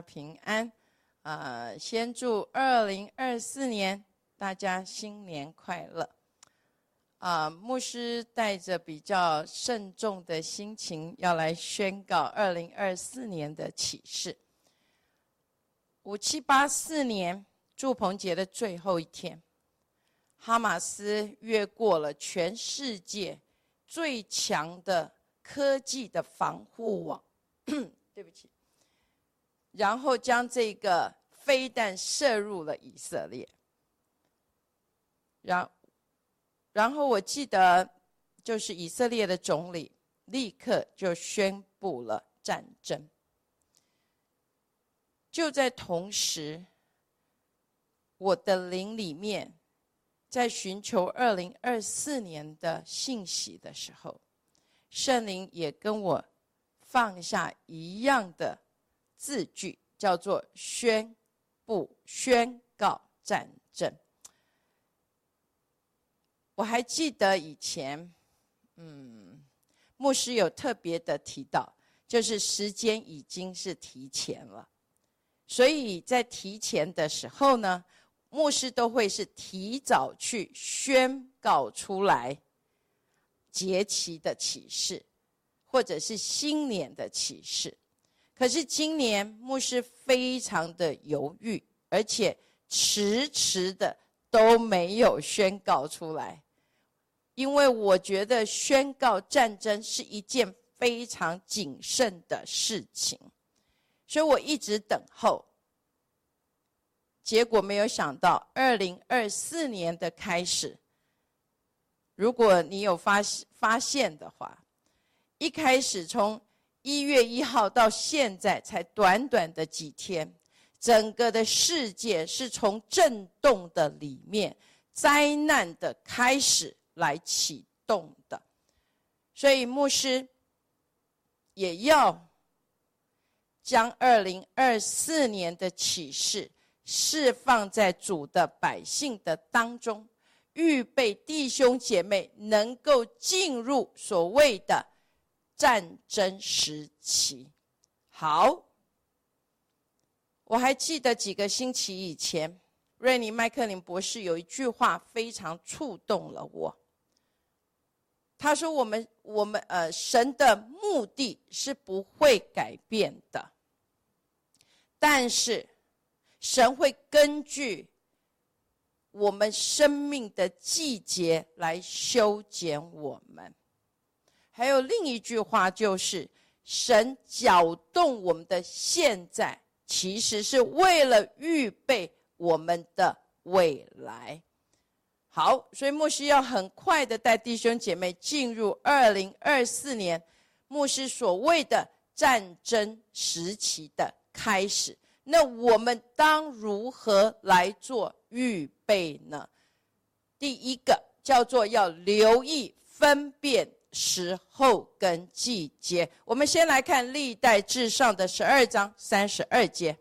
平安。呃，先祝二零二四年大家新年快乐。啊，牧师带着比较慎重的心情，要来宣告二零二四年的启示。五七八四年祝鹏节的最后一天，哈马斯越过了全世界最强的科技的防护网。对不起。然后将这个飞弹射入了以色列。然，然后我记得，就是以色列的总理立刻就宣布了战争。就在同时，我的灵里面，在寻求二零二四年的信息的时候，圣灵也跟我放下一样的字句，叫做“宣布、宣告战争”。我还记得以前，嗯，牧师有特别的提到，就是时间已经是提前了。所以在提前的时候呢，牧师都会是提早去宣告出来节期的启示，或者是新年的启示。可是今年牧师非常的犹豫，而且迟迟的都没有宣告出来，因为我觉得宣告战争是一件非常谨慎的事情。所以我一直等候，结果没有想到，二零二四年的开始，如果你有发发现的话，一开始从一月一号到现在才短短的几天，整个的世界是从震动的里面、灾难的开始来启动的，所以牧师也要。将二零二四年的启示释放在主的百姓的当中，预备弟兄姐妹能够进入所谓的战争时期。好，我还记得几个星期以前，瑞尼麦克林博士有一句话非常触动了我。他说：“我们，我们，呃，神的目的是不会改变的。”但是，神会根据我们生命的季节来修剪我们。还有另一句话，就是神搅动我们的现在，其实是为了预备我们的未来。好，所以牧师要很快的带弟兄姐妹进入二零二四年，牧师所谓的战争时期的。开始，那我们当如何来做预备呢？第一个叫做要留意分辨时候跟季节。我们先来看历代至上的十二章三十二节。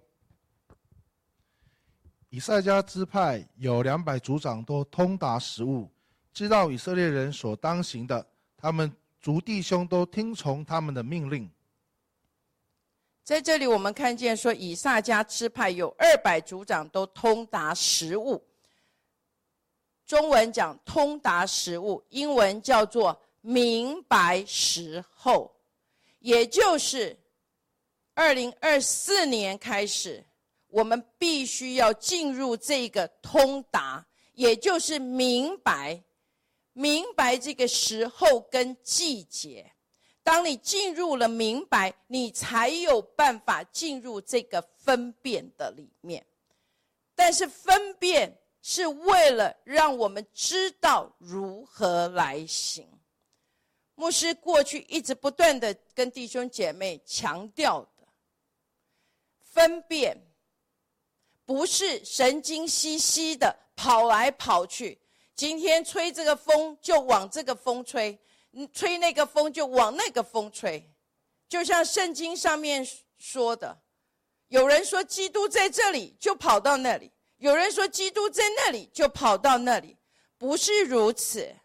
以赛迦支派有两百族长都通达实务，知道以色列人所当行的，他们族弟兄都听从他们的命令。在这里，我们看见说，以撒家支派有二百族长都通达实务。中文讲通达实务，英文叫做明白时候，也就是二零二四年开始，我们必须要进入这个通达，也就是明白，明白这个时候跟季节。当你进入了明白，你才有办法进入这个分辨的里面。但是分辨是为了让我们知道如何来行。牧师过去一直不断的跟弟兄姐妹强调的，分辨不是神经兮兮的跑来跑去，今天吹这个风就往这个风吹。吹那个风就往那个风吹，就像圣经上面说的，有人说基督在这里，就跑到那里；有人说基督在那里，就跑到那里。不是如此，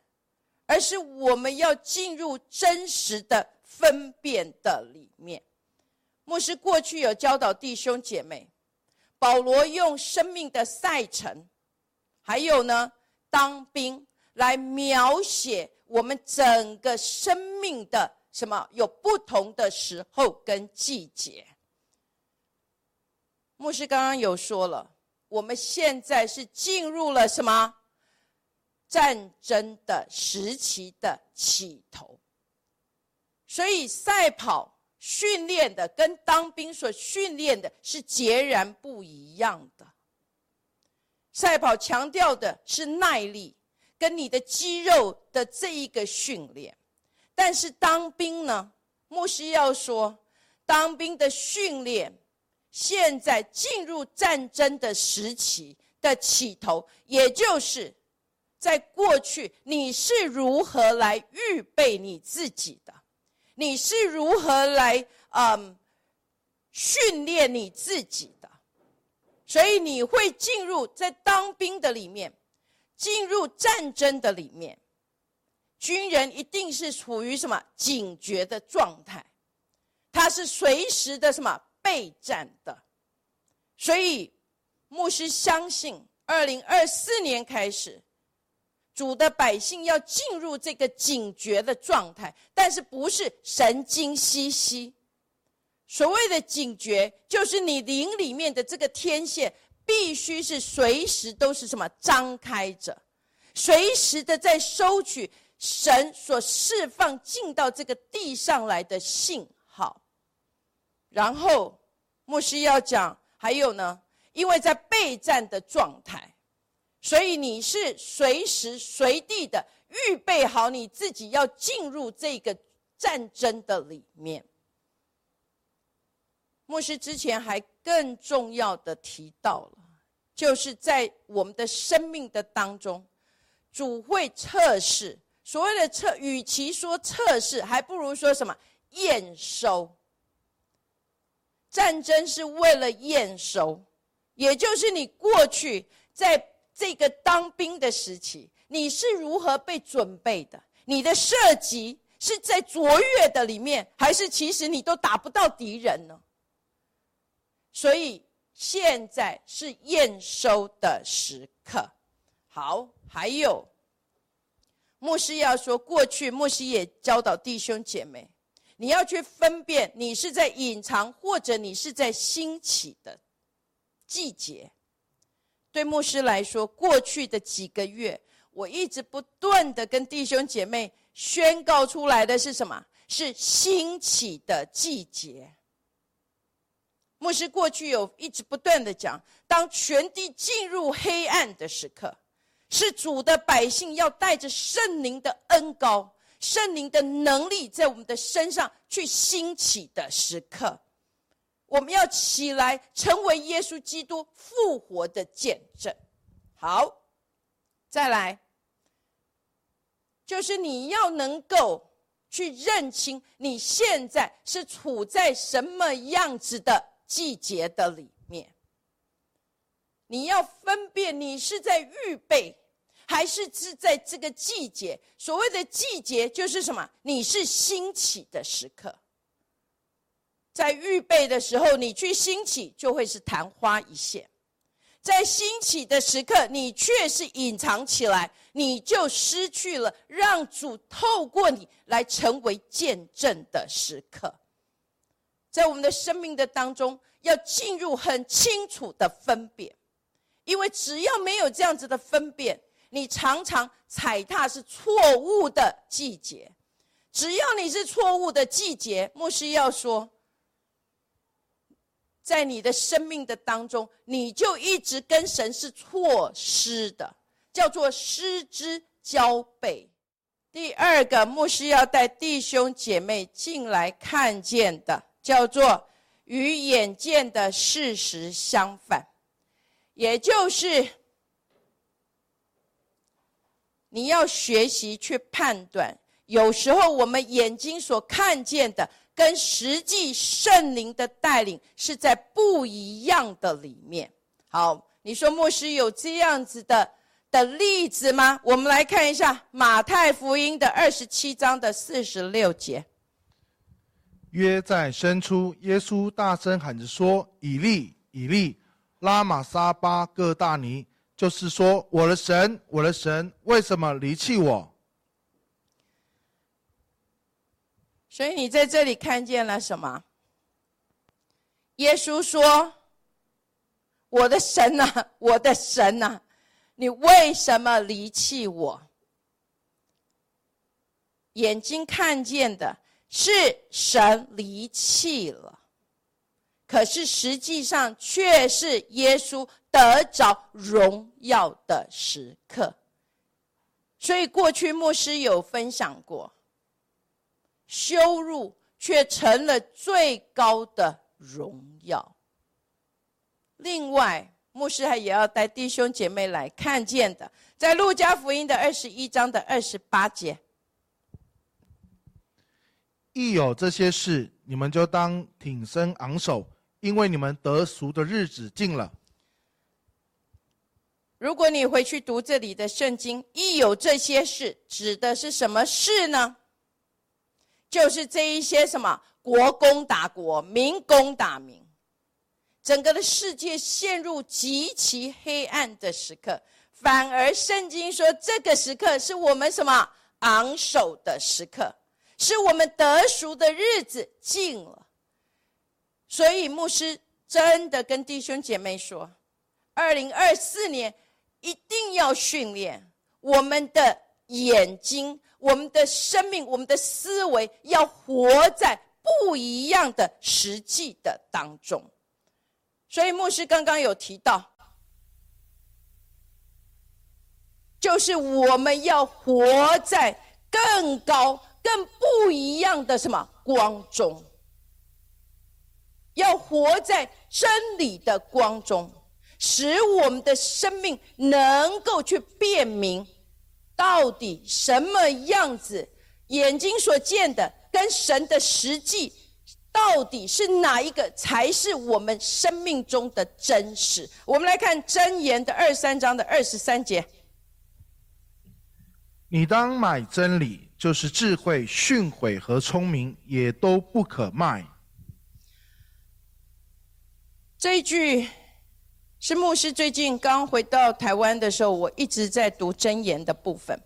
而是我们要进入真实的分辨的里面。牧师过去有教导弟兄姐妹，保罗用生命的赛程，还有呢当兵来描写我们整个生命的什么有不同的时候跟季节。牧师刚刚有说了，我们现在是进入了什么战争的时期的起头，所以赛跑。训练的跟当兵所训练的是截然不一样的。赛跑强调的是耐力跟你的肌肉的这一个训练，但是当兵呢，牧师要说，当兵的训练现在进入战争的时期的起头，也就是在过去你是如何来预备你自己的。你是如何来嗯训练你自己的？所以你会进入在当兵的里面，进入战争的里面，军人一定是处于什么警觉的状态，他是随时的什么备战的。所以牧师相信，二零二四年开始。主的百姓要进入这个警觉的状态，但是不是神经兮兮。所谓的警觉，就是你灵里面的这个天线必须是随时都是什么张开着，随时的在收取神所释放进到这个地上来的信号。然后牧师要讲，还有呢，因为在备战的状态。所以你是随时随地的预备好你自己要进入这个战争的里面。牧师之前还更重要的提到了，就是在我们的生命的当中，主会测试。所谓的测，与其说测试，还不如说什么验收。战争是为了验收，也就是你过去在。这个当兵的时期，你是如何被准备的？你的射击是在卓越的里面，还是其实你都打不到敌人呢？所以现在是验收的时刻。好，还有牧师要说，过去牧师也教导弟兄姐妹，你要去分辨，你是在隐藏，或者你是在兴起的季节。对牧师来说，过去的几个月，我一直不断的跟弟兄姐妹宣告出来的是什么？是兴起的季节。牧师过去有一直不断的讲，当全地进入黑暗的时刻，是主的百姓要带着圣灵的恩高、圣灵的能力，在我们的身上去兴起的时刻。我们要起来，成为耶稣基督复活的见证。好，再来，就是你要能够去认清你现在是处在什么样子的季节的里面。你要分辨，你是在预备，还是是在这个季节？所谓的季节，就是什么？你是兴起的时刻。在预备的时候，你去兴起，就会是昙花一现；在兴起的时刻，你却是隐藏起来，你就失去了让主透过你来成为见证的时刻。在我们的生命的当中，要进入很清楚的分辨，因为只要没有这样子的分辨，你常常踩踏是错误的季节。只要你是错误的季节，牧师要说。在你的生命的当中，你就一直跟神是错失的，叫做失之交臂。第二个牧师要带弟兄姐妹进来看见的，叫做与眼见的事实相反，也就是你要学习去判断，有时候我们眼睛所看见的。跟实际圣灵的带领是在不一样的里面。好，你说牧师有这样子的的例子吗？我们来看一下马太福音的二十七章的四十六节。约在深处，耶稣大声喊着说：“以利，以利，拉玛撒巴各大尼。”就是说，我的神，我的神，为什么离弃我？所以你在这里看见了什么？耶稣说：“我的神呐，我的神呐，你为什么离弃我？”眼睛看见的是神离弃了，可是实际上却是耶稣得着荣耀的时刻。所以过去牧师有分享过，羞辱却成了最高的荣耀。另外，牧师还也要带弟兄姐妹来看见的，在路加福音的二十一章的二十八节。一有这些事，你们就当挺身昂首，因为你们得赎的日子近了。如果你回去读这里的圣经，一有这些事，指的是什么事呢？就是这一些什么国攻打国，民攻打民，整个的世界陷入极其黑暗的时刻。反而圣经说，这个时刻是我们什么昂首的时刻。是我们得赎的日子近了，所以牧师真的跟弟兄姐妹说，二零二四年一定要训练我们的眼睛、我们的生命、我们的思维，要活在不一样的实际的当中。所以牧师刚刚有提到，就是我们要活在更高。更不一样的什么光中，要活在真理的光中，使我们的生命能够去辨明，到底什么样子，眼睛所见的跟神的实际，到底是哪一个才是我们生命中的真实？我们来看箴言的二三章的二十三节，你当买真理。就是智慧、训诲和聪明也都不可卖。这一句是牧师最近刚回到台湾的时候，我一直在读箴言的部分。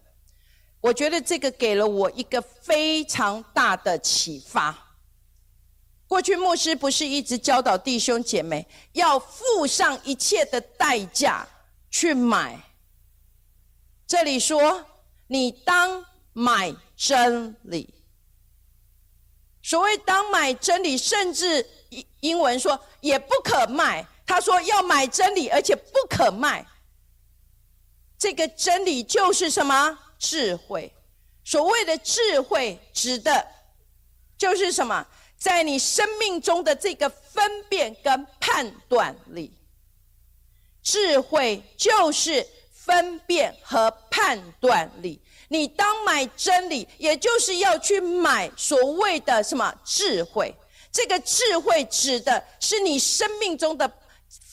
我觉得这个给了我一个非常大的启发。过去牧师不是一直教导弟兄姐妹要付上一切的代价去买？这里说你当买。真理，所谓当买真理，甚至英英文说也不可卖。他说要买真理，而且不可卖。这个真理就是什么？智慧。所谓的智慧，指的就是什么？在你生命中的这个分辨跟判断力。智慧就是分辨和判断力。你当买真理，也就是要去买所谓的什么智慧？这个智慧指的是你生命中的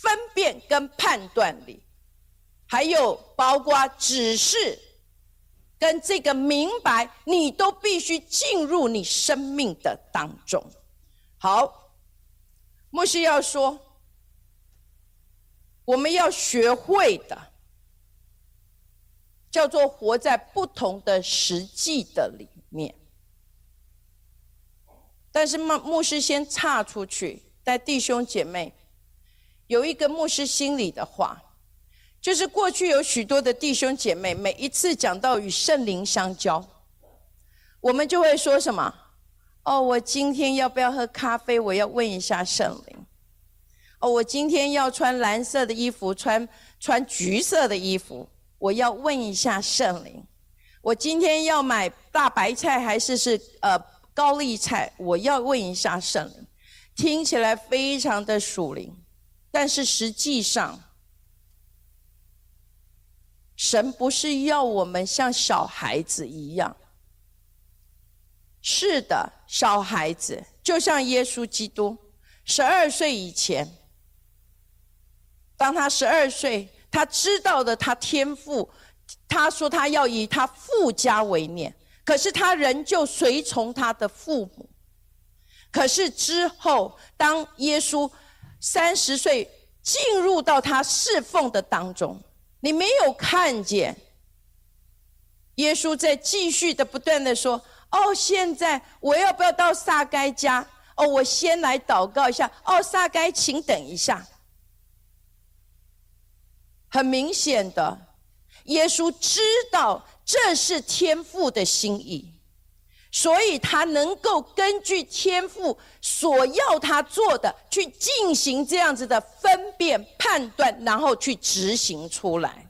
分辨跟判断力，还有包括指示跟这个明白，你都必须进入你生命的当中。好，牧师要说，我们要学会的。叫做活在不同的实际的里面，但是牧牧师先岔出去，带弟兄姐妹有一个牧师心里的话，就是过去有许多的弟兄姐妹，每一次讲到与圣灵相交，我们就会说什么？哦，我今天要不要喝咖啡？我要问一下圣灵。哦，我今天要穿蓝色的衣服，穿穿橘色的衣服。我要问一下圣灵，我今天要买大白菜还是是呃高丽菜？我要问一下圣灵，听起来非常的属灵，但是实际上，神不是要我们像小孩子一样。是的，小孩子就像耶稣基督，十二岁以前，当他十二岁。他知道的，他天赋，他说他要以他父家为念，可是他仍旧随从他的父母。可是之后，当耶稣三十岁进入到他侍奉的当中，你没有看见耶稣在继续的不断的说：“哦，现在我要不要到撒该家？哦，我先来祷告一下。哦，撒该，请等一下。”很明显的，耶稣知道这是天父的心意。所以他能够根据天父所要他做的，去进行这样子的分辨判断，然后去执行出来。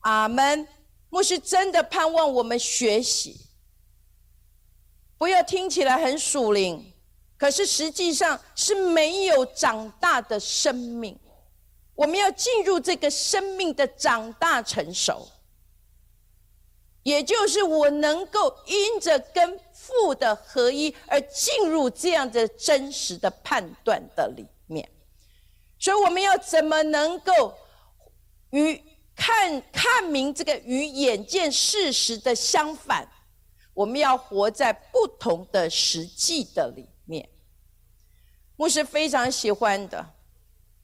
阿门。牧师真的盼望我们学习，不要听起来很属灵，可是实际上是没有长大的生命。我们要进入这个生命的长大成熟。也就是我能够因着跟父的合一而进入这样的真实的判断的里面，所以我们要怎么能够与看看明这个与眼见事实的相反？我们要活在不同的实际的里面。牧师非常喜欢的，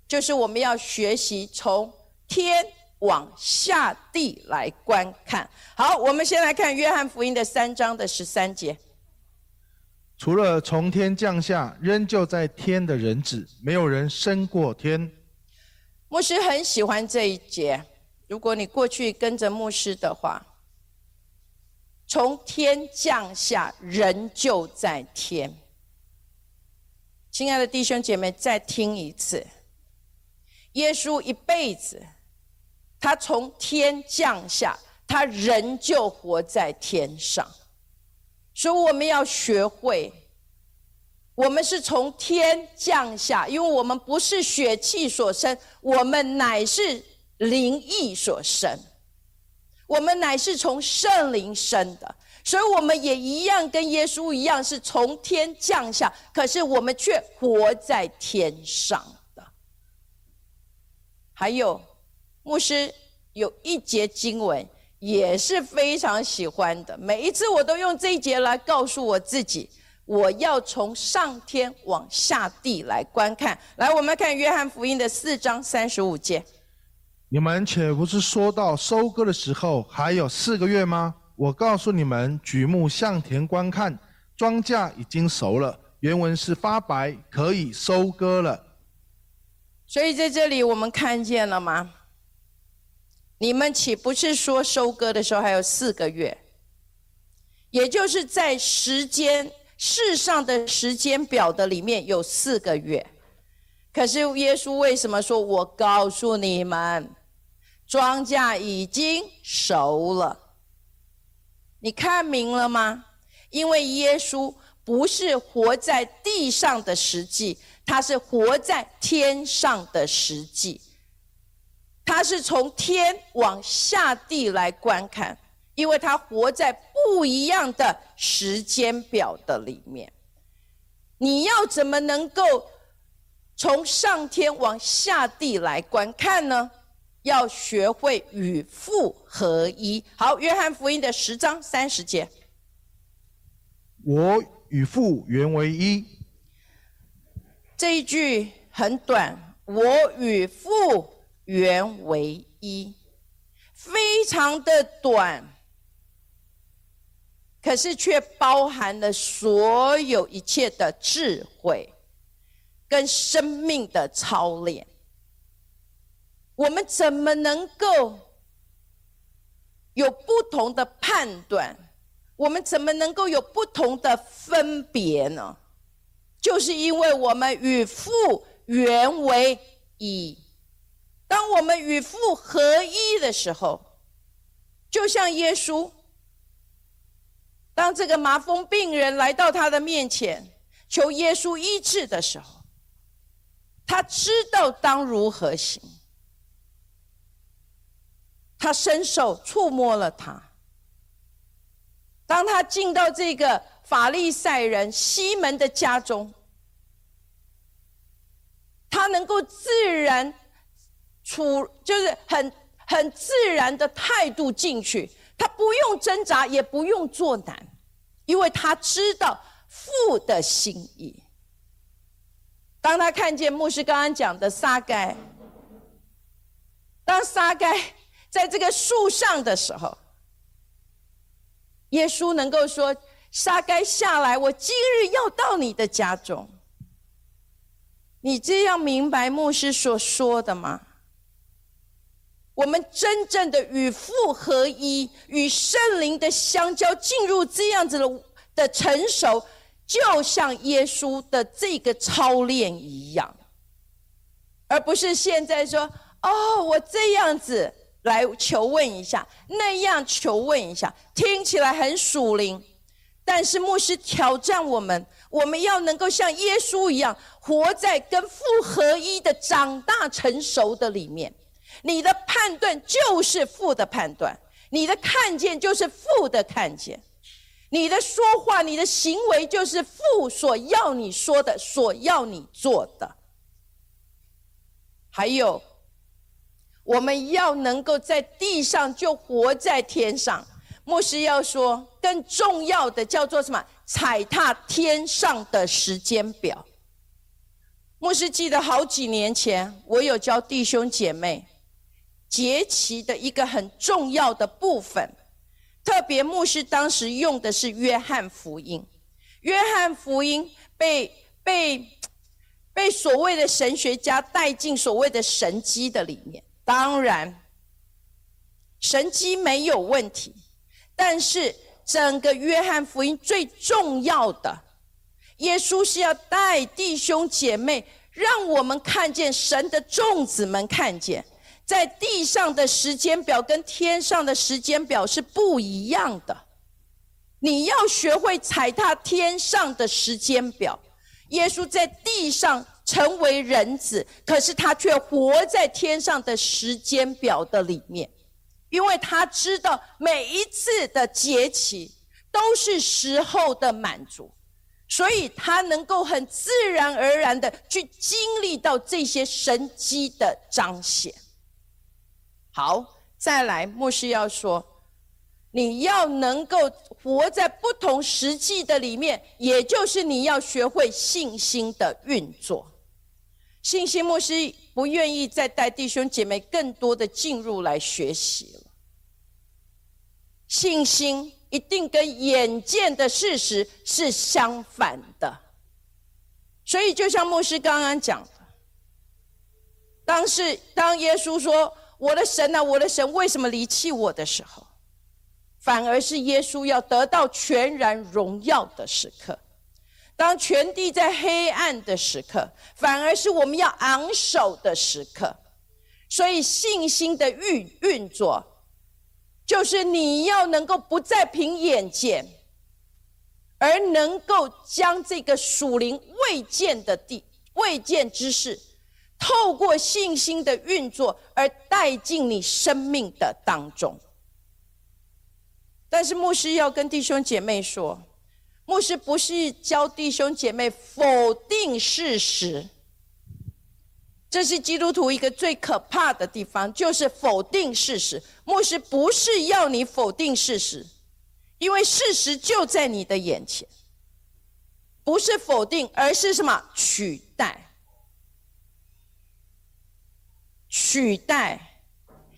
就是我们要学习从天。往下地来观看。好，我们先来看约翰福音的三章的十三节。除了从天降下仍旧在天的人子，没有人升过天。牧师很喜欢这一节。如果你过去跟着牧师的话，从天降下仍旧在天。亲爱的弟兄姐妹，再听一次，耶稣一辈子。他从天降下，他仍旧活在天上，所以我们要学会，我们是从天降下，因为我们不是血气所生，我们乃是灵意所生，我们乃是从圣灵生的，所以我们也一样跟耶稣一样是从天降下，可是我们却活在天上的，还有。牧师有一节经文也是非常喜欢的，每一次我都用这一节来告诉我自己，我要从上天往下地来观看。来，我们看约翰福音的四章三十五节。你们且不是说到收割的时候还有四个月吗？我告诉你们，举目向田观看，庄稼已经熟了，原文是发白，可以收割了。所以在这里我们看见了吗？你们岂不是说收割的时候还有四个月？也就是在时间世上的时间表的里面有四个月，可是耶稣为什么说我告诉你们，庄稼已经熟了？你看明了吗？因为耶稣不是活在地上的实际，他是活在天上的实际。他是从天往下地来观看，因为他活在不一样的时间表的里面。你要怎么能够从上天往下地来观看呢？要学会与父合一。好，约翰福音的十章三十节，我与父原为一。这一句很短，我与父。原为一，非常的短，可是却包含了所有一切的智慧跟生命的操练。我们怎么能够有不同的判断？我们怎么能够有不同的分别呢？就是因为我们与父原为一。当我们与父合一的时候，就像耶稣，当这个麻风病人来到他的面前求耶稣医治的时候，他知道当如何行，他伸手触摸了他。当他进到这个法利赛人西门的家中，他能够自然。处就是很很自然的态度进去，他不用挣扎，也不用做难，因为他知道父的心意。当他看见牧师刚刚讲的撒该，当撒该在这个树上的时候，耶稣能够说：“撒该下来，我今日要到你的家中。”你这样明白牧师所说的吗？我们真正的与父合一，与圣灵的相交，进入这样子的的成熟，就像耶稣的这个操练一样，而不是现在说哦，我这样子来求问一下，那样求问一下，听起来很属灵，但是牧师挑战我们，我们要能够像耶稣一样，活在跟父合一的长大成熟的里面。你的判断就是父的判断，你的看见就是父的看见，你的说话、你的行为就是父所要你说的、所要你做的。还有，我们要能够在地上就活在天上。牧师要说，更重要的叫做什么？踩踏天上的时间表。牧师记得好几年前，我有教弟兄姐妹。节期的一个很重要的部分，特别牧师当时用的是约翰福音。约翰福音被被被所谓的神学家带进所谓的神机的里面。当然，神机没有问题，但是整个约翰福音最重要的，耶稣是要带弟兄姐妹，让我们看见神的众子们看见。在地上的时间表跟天上的时间表是不一样的，你要学会踩踏天上的时间表。耶稣在地上成为人子，可是他却活在天上的时间表的里面，因为他知道每一次的节期都是时候的满足，所以他能够很自然而然的去经历到这些神机的彰显。好，再来，牧师要说，你要能够活在不同实际的里面，也就是你要学会信心的运作。信心牧师不愿意再带弟兄姐妹更多的进入来学习了。信心一定跟眼见的事实是相反的，所以就像牧师刚刚讲的，当是当耶稣说。我的神啊，我的神，为什么离弃我的时候，反而是耶稣要得到全然荣耀的时刻；当全地在黑暗的时刻，反而是我们要昂首的时刻。所以信心的运运作，就是你要能够不再凭眼见，而能够将这个属灵未见的地、未见之事。透过信心的运作而带进你生命的当中，但是牧师要跟弟兄姐妹说，牧师不是教弟兄姐妹否定事实，这是基督徒一个最可怕的地方，就是否定事实。牧师不是要你否定事实，因为事实就在你的眼前，不是否定，而是什么取代。取代，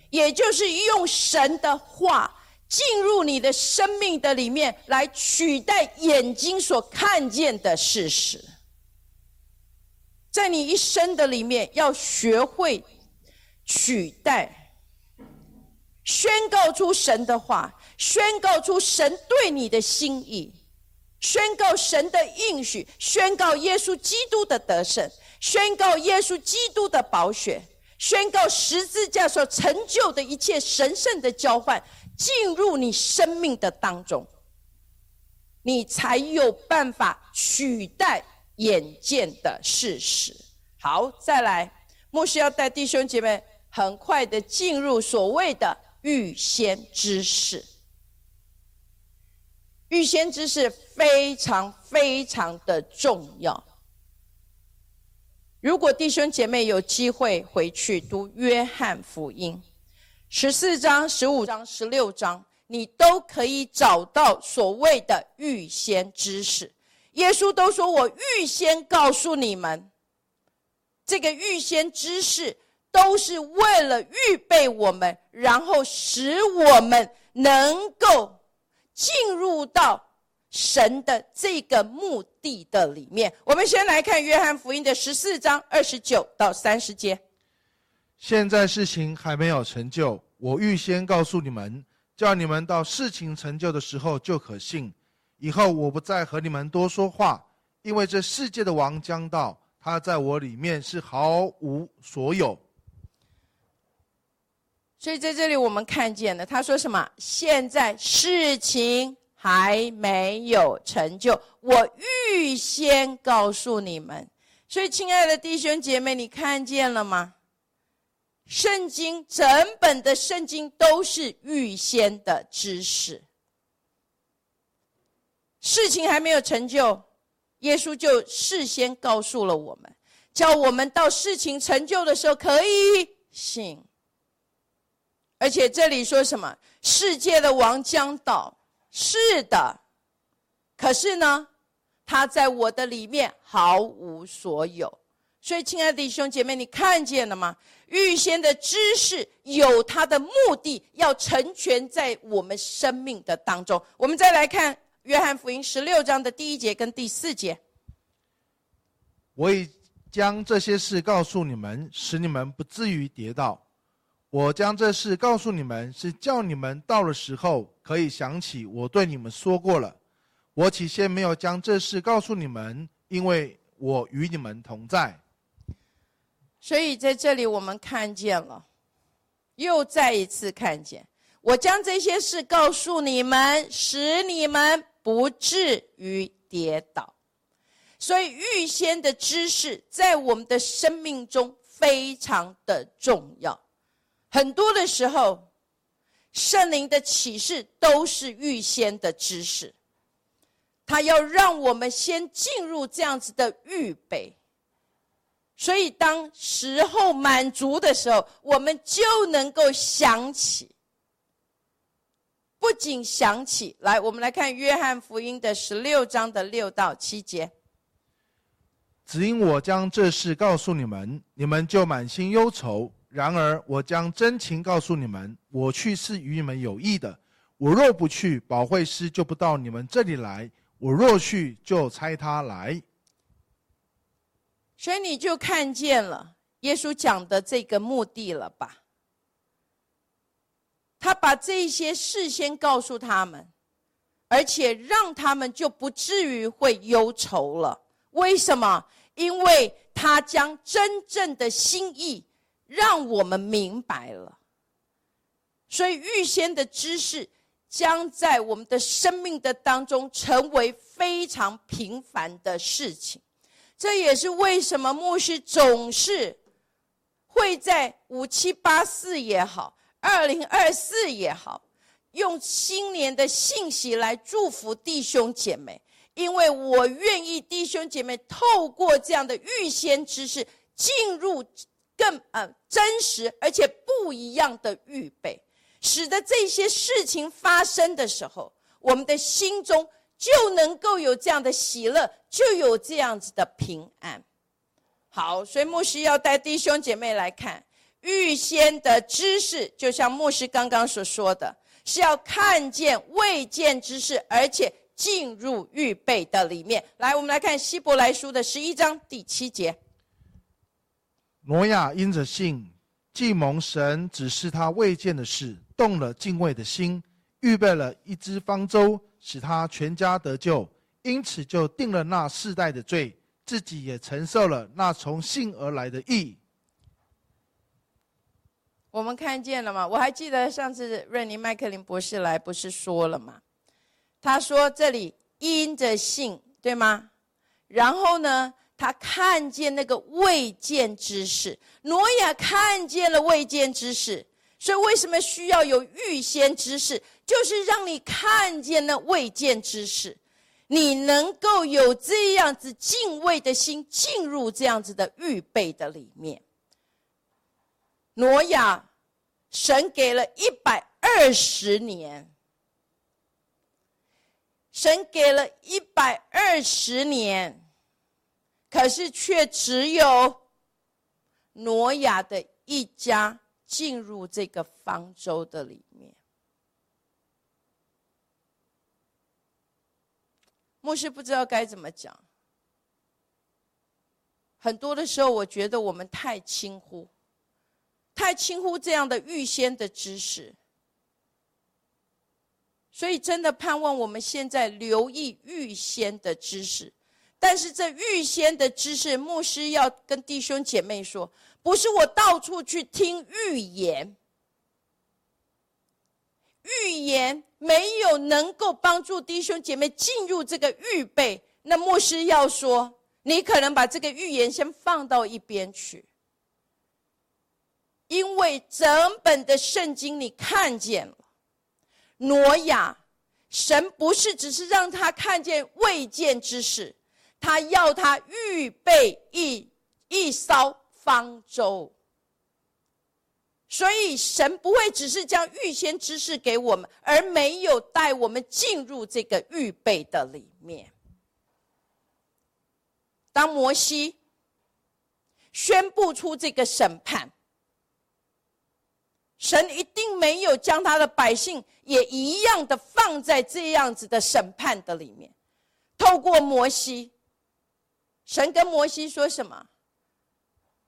也就是用神的话进入你的生命的里面，来取代眼睛所看见的事实。在你一生的里面，要学会取代，宣告出神的话，宣告出神对你的心意，宣告神的应许，宣告耶稣基督的得胜，宣告耶稣基督的宝血。宣告十字架所成就的一切神圣的交换进入你生命的当中，你才有办法取代眼见的事实。好，再来，牧师要带弟兄姐妹很快的进入所谓的预先知识。预先知识非常非常的重要。如果弟兄姐妹有机会回去读约翰福音十四章、十五章、十六章，你都可以找到所谓的预先知识。耶稣都说：“我预先告诉你们，这个预先知识都是为了预备我们，然后使我们能够进入到神的这个目的的里面。我们先来看约翰福音的十四章二十九到三十节。现在事情还没有成就，我预先告诉你们，叫你们到事情成就的时候就可信。以后我不再和你们多说话，因为这世界的王将到。他在我里面是毫无所有，所以在这里我们看见了，他说什么？现在事情还没有成就，我预先告诉你们。所以，亲爱的弟兄姐妹，你看见了吗？圣经整本的圣经都是预先的知识，事情还没有成就。耶稣就事先告诉了我们，叫我们到事情成就的时候可以信。而且这里说什么？世界的王将到，是的。可是呢，他在我的里面毫无所有。所以，亲爱的弟兄姐妹，你看见了吗？预先的知识有它的目的，要成全在我们生命的当中。我们再来看。约翰福音十六章的第一节跟第四节，我已将这些事告诉你们，使你们不至于跌倒。我将这事告诉你们，是叫你们到了时候可以想起我对你们说过了。我起先没有将这事告诉你们，因为我与你们同在。所以在这里我们看见了，又再一次看见，我将这些事告诉你们，使你们。不至于跌倒，所以预先的知识在我们的生命中非常的重要。很多的时候，圣灵的启示都是预先的知识，他要让我们先进入这样子的预备，所以当时候满足的时候，我们就能够想起。不仅想起来，我们来看约翰福音的十六章的六到七节。只因我将这事告诉你们，你们就满心忧愁；然而我将真情告诉你们，我去是与你们有益的。我若不去，保惠师就不到你们这里来；我若去，就差他来。所以你就看见了耶稣讲的这个目的了吧？他把这些事先告诉他们，而且让他们就不至于会忧愁了。为什么？因为他将真正的心意让我们明白了。所以预先的知识将在我们的生命的当中成为非常平凡的事情。这也是为什么牧师总是会在五七八四也好。二零二四也好，用新年的信息来祝福弟兄姐妹，因为我愿意弟兄姐妹透过这样的预先知识，进入更呃真实而且不一样的预备，使得这些事情发生的时候，我们的心中就能够有这样的喜乐，就有这样子的平安。好，所以牧师要带弟兄姐妹来看。预先的知识，就像牧师刚刚所说的，是要看见未见之事，而且进入预备的里面。来，我们来看希伯来书的十一章第七节。挪亚因着信，既蒙神指示他未见的事，动了敬畏的心，预备了一只方舟，使他全家得救，因此就定了那世代的罪，自己也承受了那从信而来的义。我们看见了吗？我还记得上次瑞尼麦克林博士来，不是说了吗？他说这里因着信，对吗？然后呢，他看见那个未见之事，挪亚看见了未见之事，所以为什么需要有预先之事？就是让你看见那未见之事，你能够有这样子敬畏的心，进入这样子的预备的里面。挪亚，神给了一百二十年，神给了一百二十年，可是却只有挪亚的一家进入这个方舟的里面。牧师不知道该怎么讲。很多的时候，我觉得我们太轻忽，太轻忽这样的预先的知识。所以，真的盼望我们现在留意预先的知识。但是，这预先的知识，牧师要跟弟兄姐妹说，不是我到处去听预言，预言没有能够帮助弟兄姐妹进入这个预备。那牧师要说。你可能把这个预言先放到一边去，因为整本的圣经你看见了，挪亚，神不是只是让他看见未见之事，他要他预备一一艘方舟，所以神不会只是将预先知识给我们，而没有带我们进入这个预备的里面。当摩西宣布出这个审判，神一定没有将他的百姓也一样的放在这样子的审判的里面。透过摩西，神跟摩西说什么？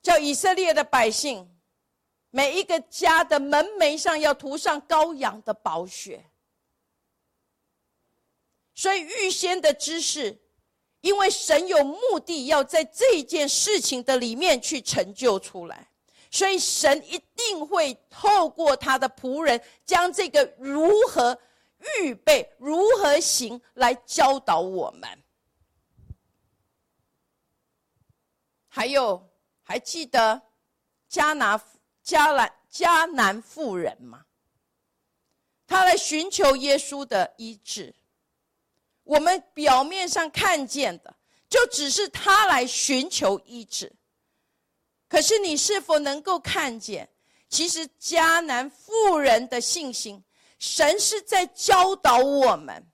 叫以色列的百姓，每一个家的门楣上要涂上羔羊的宝血。所以预先的知识。因为神有目的，要在这件事情的里面去成就出来，所以神一定会透过他的仆人，将这个如何预备、如何行来教导我们。还有，还记得迦拿迦南迦南妇人吗？他来寻求耶稣的医治。我们表面上看见的，就只是他来寻求医治。可是你是否能够看见，其实迦南妇人的信心，神是在教导我们。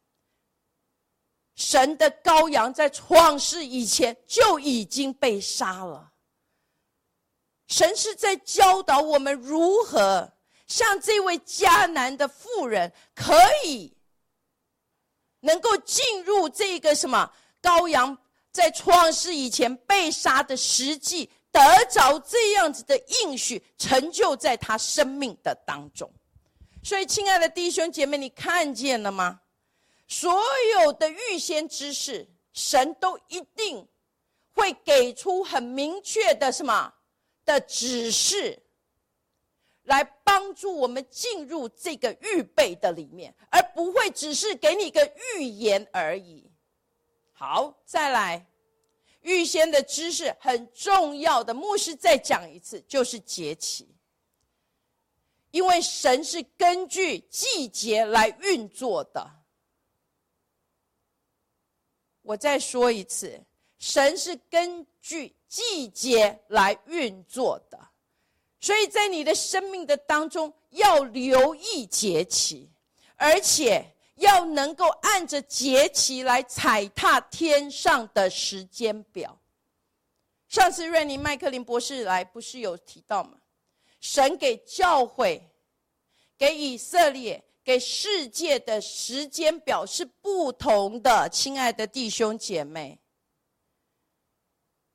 神的羔羊在创世以前就已经被杀了。神是在教导我们如何像这位迦南的妇人可以。能够进入这个什么羔羊在创世以前被杀的实际，得着这样子的应许，成就在他生命的当中。所以，亲爱的弟兄姐妹，你看见了吗？所有的预先知识，神都一定会给出很明确的什么的指示。来帮助我们进入这个预备的里面，而不会只是给你一个预言而已。好，再来，预先的知识很重要的。牧师再讲一次，就是节气，因为神是根据季节来运作的。我再说一次，神是根据季节来运作的。所以在你的生命的当中，要留意节气，而且要能够按着节气来踩踏天上的时间表。上次瑞尼麦克林博士来，不是有提到吗？神给教会、给以色列、给世界的时间表是不同的，亲爱的弟兄姐妹。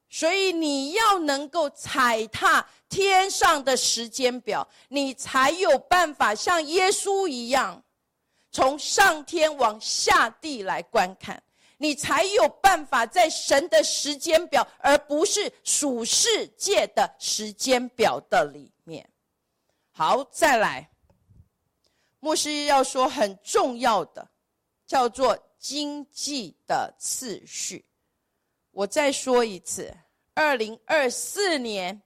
所以你要能够踩踏天上的时间表，你才有办法像耶稣一样，从上天往下地来观看，你才有办法在神的时间表，而不是属世界的时间表的里面。好，再来，牧师要说很重要的，叫做经济的次序。我再说一次。二零二四年，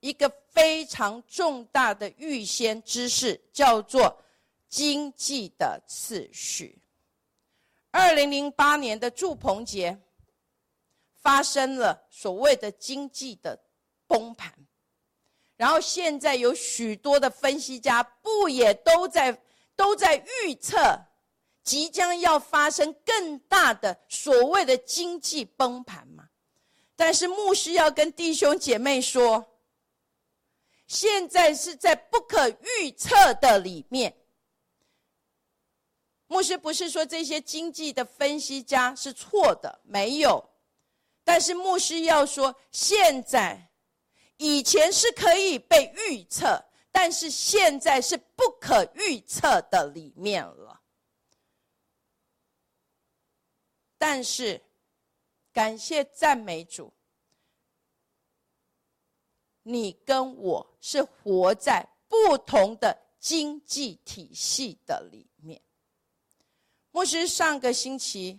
一个非常重大的预先知识叫做经济的次序。二零零八年的祝棚节发生了所谓的经济的崩盘，然后现在有许多的分析家不也都在都在预测。即将要发生更大的所谓的经济崩盘吗？但是牧师要跟弟兄姐妹说，现在是在不可预测的里面。牧师不是说这些经济的分析家是错的，没有。但是牧师要说，现在以前是可以被预测，但是现在是不可预测的里面了。但是。感谢赞美主，你跟我是活在不同的经济体系的里面。牧师上个星期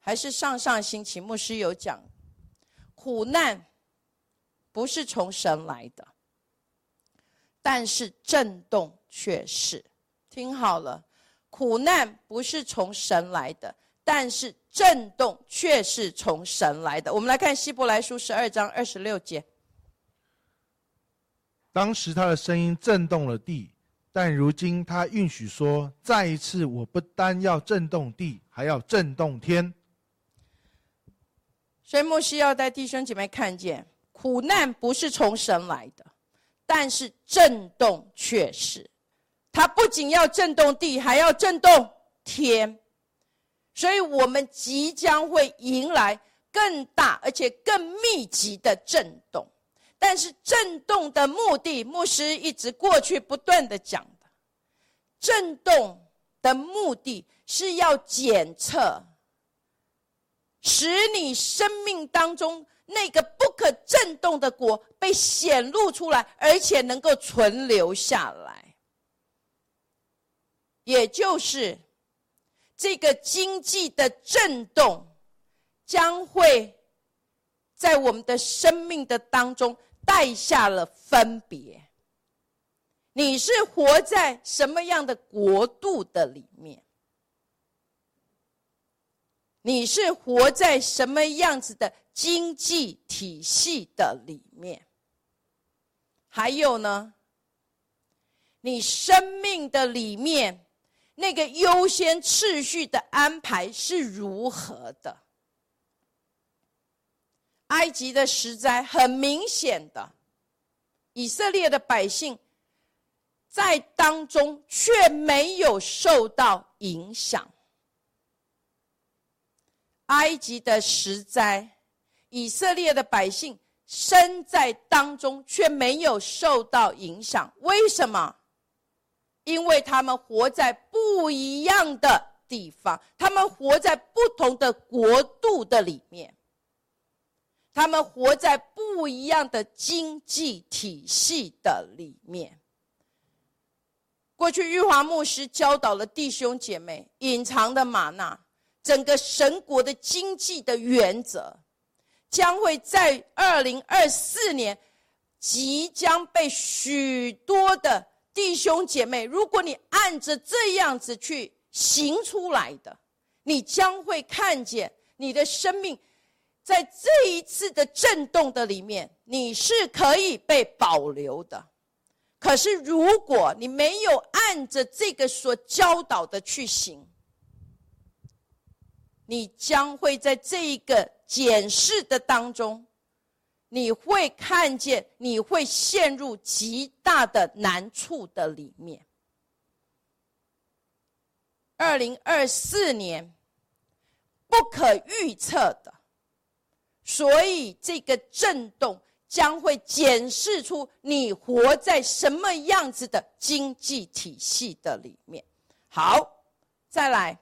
还是上上星期，牧师有讲，苦难不是从神来的，但是震动却是。听好了，苦难不是从神来的。但是震动却是从神来的。我们来看希伯来书十二章二十六节。当时他的声音震动了地，但如今他允许说：“再一次，我不单要震动地，还要震动天。”所以牧师要带弟兄姐妹看见，苦难不是从神来的，但是震动却是。它不仅要震动地，还要震动天。所以我们即将会迎来更大而且更密集的震动，但是震动的目的，牧师一直过去不断的讲的，震动的目的是要检测，使你生命当中那个不可震动的国被显露出来，而且能够存留下来，也就是。这个经济的震动，将会在我们的生命的当中带下了分别。你是活在什么样的国度的里面？你是活在什么样子的经济体系的里面？还有呢？你生命的里面？那个优先次序的安排是如何的？埃及的实灾很明显的，以色列的百姓在当中却没有受到影响。埃及的实灾，以色列的百姓身在当中却没有受到影响，为什么？因为他们活在不一样的地方，他们活在不同的国度的里面，他们活在不一样的经济体系的里面。过去玉华牧师教导了弟兄姐妹隐藏的玛纳，整个神国的经济的原则，将会在二零二四年即将被许多的。弟兄姐妹，如果你按着这样子去行出来的，你将会看见你的生命在这一次的震动的里面，你是可以被保留的。可是，如果你没有按着这个所教导的去行，你将会在这一个检视的当中。你会看见，你会陷入极大的难处的里面。二零二四年不可预测的，所以这个震动将会检视出你活在什么样子的经济体系的里面。好，再来，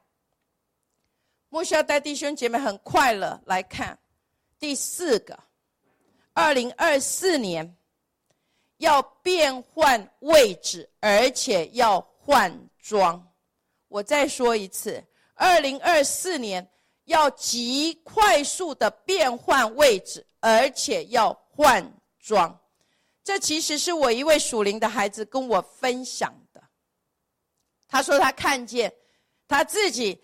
莫需要带弟兄姐妹很快乐来看第四个。二零二四年要变换位置，而且要换装。我再说一次，二零二四年要极快速的变换位置，而且要换装。这其实是我一位属灵的孩子跟我分享的。他说他看见他自己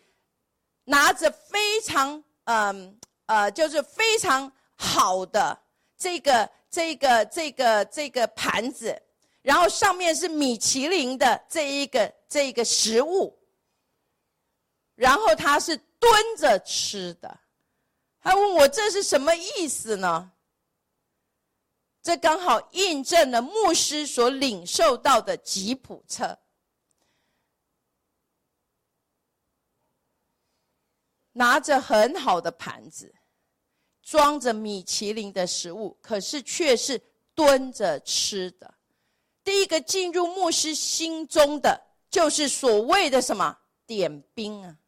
拿着非常嗯呃，就是非常好的。这个这个这个这个盘子，然后上面是米其林的这一个这个食物，然后他是蹲着吃的，他问我这是什么意思呢？这刚好印证了牧师所领受到的吉普车，拿着很好的盘子，装着米其林的食物，可是却是蹲着吃的。第一个进入牧师心中的，就是所谓的什么点兵啊？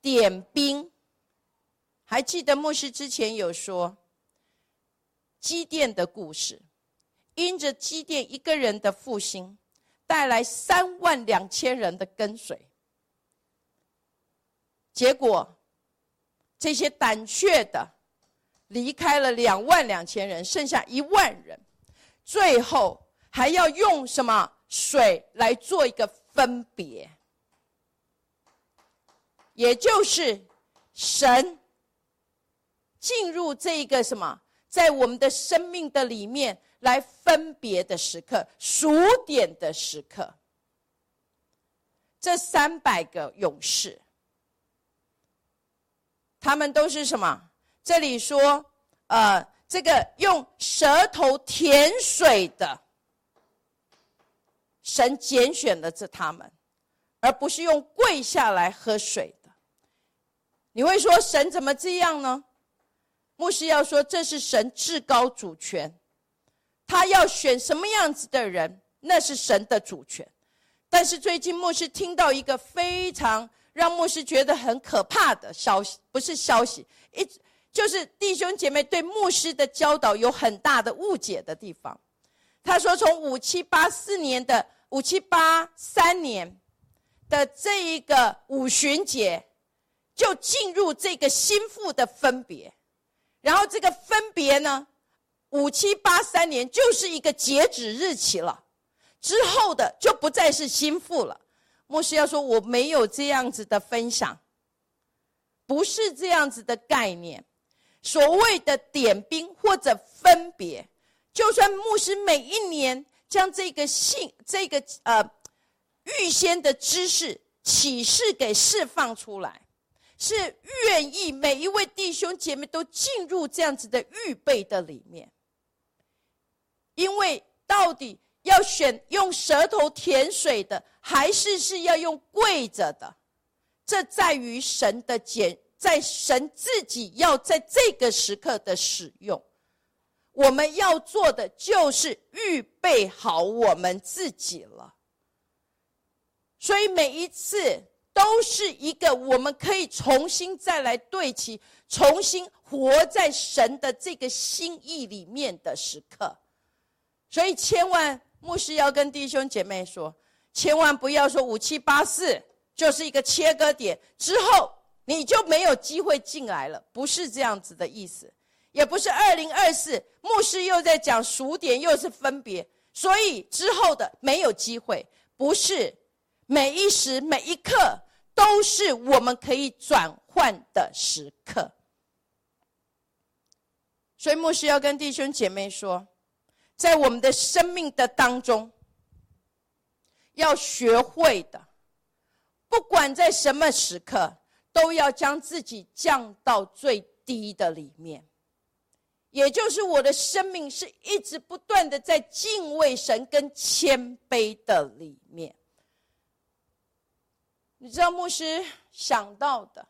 点兵，还记得牧师之前有说。基甸的故事，因着基甸一个人的复兴，带来三万两千人的跟随。结果，这些胆怯的离开了两万两千人，剩下一万人，最后还要用什么水来做一个分别？也就是神进入这一个什么？在我们的生命的里面来分别的时刻，数点的时刻，这三百个勇士，他们都是什么？这里说，呃，这个用舌头舔水的，神拣选的这他们，而不是用跪下来喝水的。你会说，神怎么这样呢？牧师要说，这是神至高主权，他要选什么样子的人，那是神的主权。但是最近牧师听到一个非常让牧师觉得很可怕的消息，不是消息，一就是弟兄姐妹对牧师的教导有很大的误解的地方。他说，从五七八四年的五七八三年的这一个五旬节，就进入这个心腹的分别。然后这个分别呢，五七八三年就是一个截止日期了，之后的就不再是心腹了。牧师要说我没有这样子的分享，不是这样子的概念。所谓的点兵或者分别，就算牧师每一年将这个信、这个呃预先的知识启示给释放出来。是愿意每一位弟兄姐妹都进入这样子的预备的里面，因为到底要选用舌头舔水的，还是是要用跪着的？这在于神的拣，在神自己要在这个时刻的使用。我们要做的就是预备好我们自己了。所以每一次。都是一个我们可以重新再来对齐，重新活在神的这个心意里面的时刻，所以千万牧师要跟弟兄姐妹说，千万不要说五七八四就是一个切割点，之后你就没有机会进来了，不是这样子的意思，也不是二零二四牧师又在讲数点，又是分别，所以之后的没有机会，不是每一时每一刻。都是我们可以转换的时刻，所以牧师要跟弟兄姐妹说，在我们的生命的当中，要学会的，不管在什么时刻，都要将自己降到最低的里面，也就是我的生命是一直不断的在敬畏神跟谦卑的里面。你知道牧师想到的？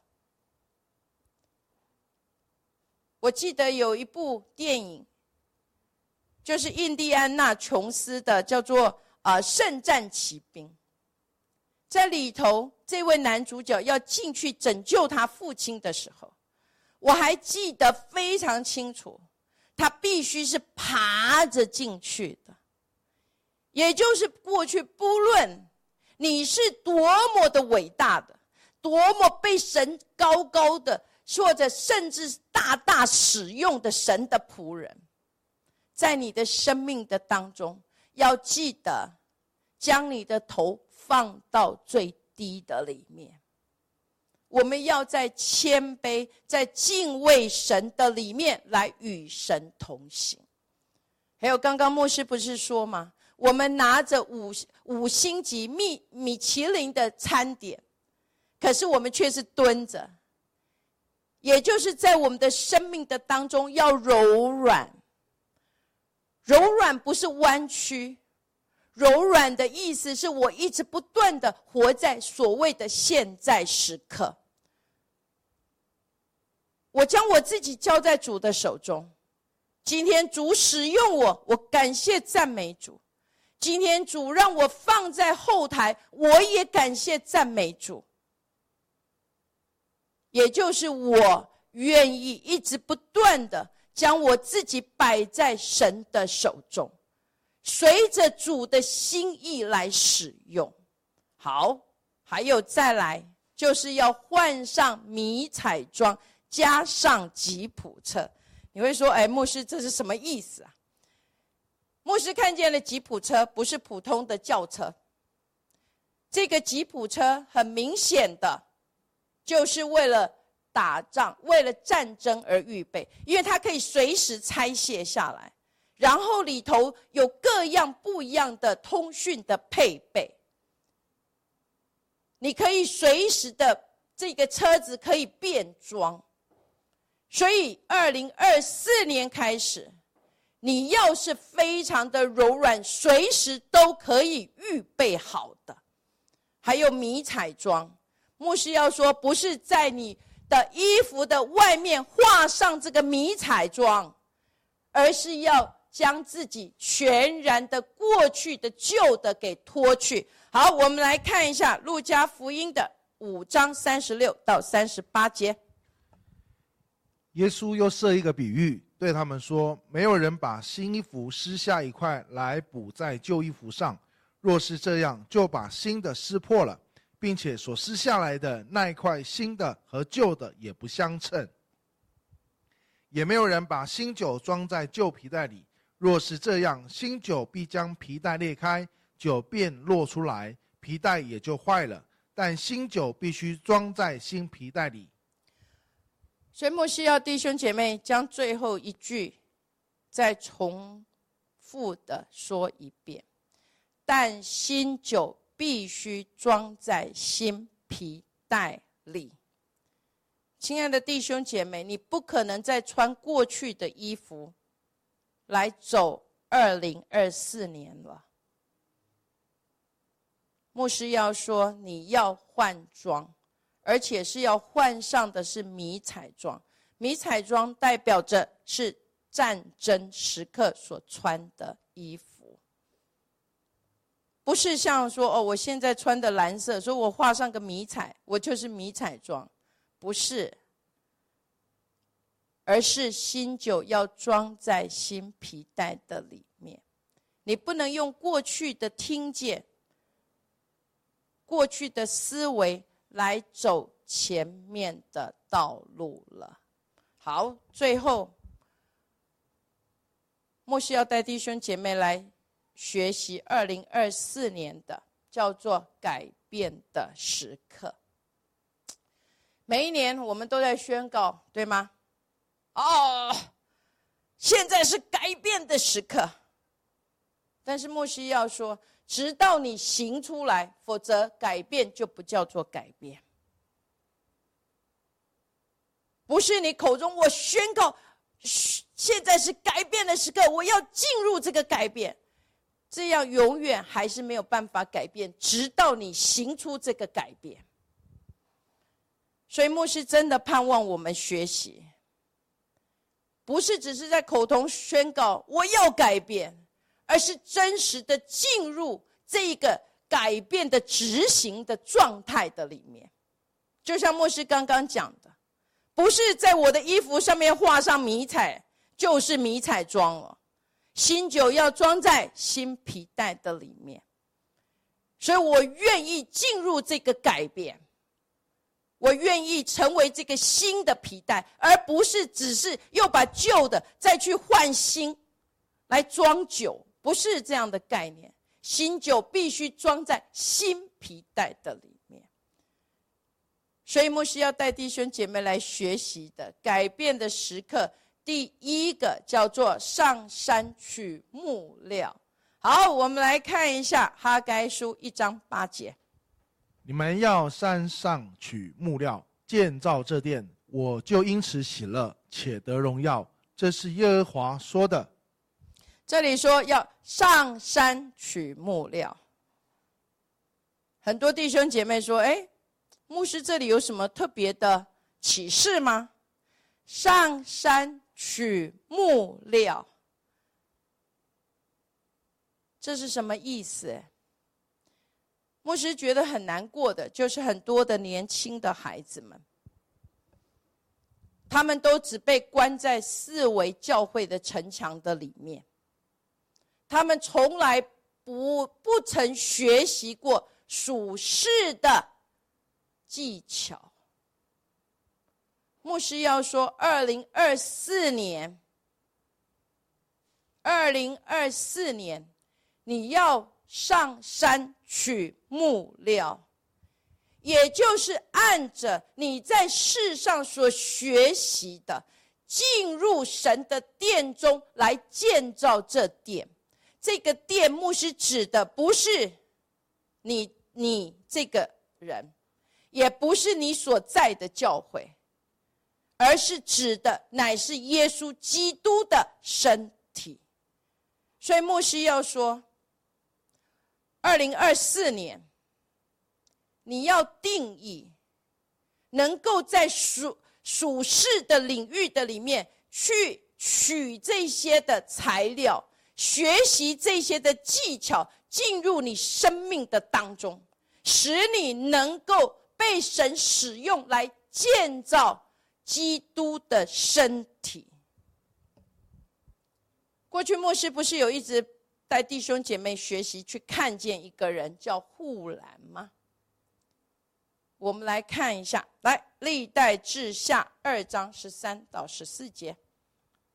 我记得有一部电影，就是印第安纳琼斯的，叫做《啊圣战骑兵》。在里头，这位男主角要进去拯救他父亲的时候，我还记得非常清楚，他必须是爬着进去的，也就是过去不论。你是多么的伟大的，多么被神高高的，或者甚至大大使用的神的仆人，在你的生命的当中，要记得将你的头放到最低的里面。我们要在谦卑、在敬畏神的里面来与神同行。还有刚刚牧师不是说吗？我们拿着五五星级米米其林的餐点，可是我们却是蹲着。也就是在我们的生命的当中要柔软。柔软不是弯曲，柔软的意思是我一直不断的活在所谓的现在时刻。我将我自己交在主的手中。今天主使用我，我感谢赞美主。今天主让我放在后台，我也感谢赞美主。也就是我愿意一直不断的。将我自己摆在神的手中，随着主的心意来使用。好，还有再来，就是要换上迷彩装，加上吉普车。你会说：“哎，牧师，这是什么意思啊？”牧师看见了吉普车，不是普通的轿车。这个吉普车很明显的，就是为了。打仗为了战争而预备，因为它可以随时拆卸下来，然后里头有各样不一样的通讯的配备，你可以随时的这个车子可以变装，所以二零二四年开始，你要是非常的柔软，随时都可以预备好的，还有迷彩装，牧师要说不是在你。的衣服的外面画上这个迷彩妆，而是要将自己全然的过去的旧的给脱去。好，我们来看一下《路加福音》的五章三十六到三十八节。耶稣又设一个比喻，对他们说：“没有人把新衣服撕下一块来补在旧衣服上，若是这样，就把新的撕破了。”并且所撕下来的那一块新的和旧的也不相称，也没有人把新酒装在旧皮袋里。若是这样，新酒必将皮袋裂开，酒便落出来，皮袋也就坏了。但新酒必须装在新皮袋里。所以，莫西要弟兄姐妹将最后一句再重复的说一遍：但新酒。必须装在新皮袋里。亲爱的弟兄姐妹，你不可能再穿过去的衣服来走二零二四年了。牧师要说，你要换装，而且是要换上的是迷彩装。迷彩装代表着是战争时刻所穿的衣服。不是像说哦，我现在穿的蓝色，说我画上个迷彩，我就是迷彩装，不是，而是新酒要装在新皮带的里面，你不能用过去的听见、过去的思维来走前面的道路了。好，最后，莫西要带弟兄姐妹来。学习二零二四年的叫做改变的时刻。每一年我们都在宣告，对吗？哦，现在是改变的时刻。但是莫西要说，直到你行出来，否则改变就不叫做改变。不是你口中我宣告，现在是改变的时刻，我要进入这个改变。这样永远还是没有办法改变，直到你行出这个改变。所以牧师真的盼望我们学习，不是只是在口头宣告我要改变，而是真实的进入这一个改变的执行的状态的里面。就像牧师刚刚讲的，不是在我的衣服上面画上迷彩，就是迷彩装了。新酒要装在新皮带的里面，所以我愿意进入这个改变，我愿意成为这个新的皮带，而不是只是又把旧的再去换新来装酒，不是这样的概念。新酒必须装在新皮带的里面，所以牧师要带弟兄姐妹来学习的改变的时刻。第一个叫做上山取木料。好，我们来看一下哈该书一章八节。你们要山上取木料，建造这殿，我就因此喜乐，且得荣耀。这是耶和华说的。这里说要上山取木料。很多弟兄姐妹说：“哎，牧师这里有什么特别的启示吗？”上山取木料，这是什么意思？牧师觉得很难过的，就是很多的年轻的孩子们，他们都只被关在四维教会的城墙的里面，他们从来不不曾学习过属世的技巧。牧师要说，二零二四年，二零二四年，你要上山取木料，也就是按着你在世上所学习的，进入神的殿中来建造这殿。这个殿，牧师指的不是你你这个人，也不是你所在的教会。而是指的乃是耶稣基督的身体，所以牧师要说：二零二四年，你要定义，能够在属属世的领域的里面去取这些的材料，学习这些的技巧，进入你生命的当中，使你能够被神使用来建造。基督的身体。过去牧师不是有一直带弟兄姐妹学习去看见一个人叫护栏吗？我们来看一下，来历代志下二章十三到十四节。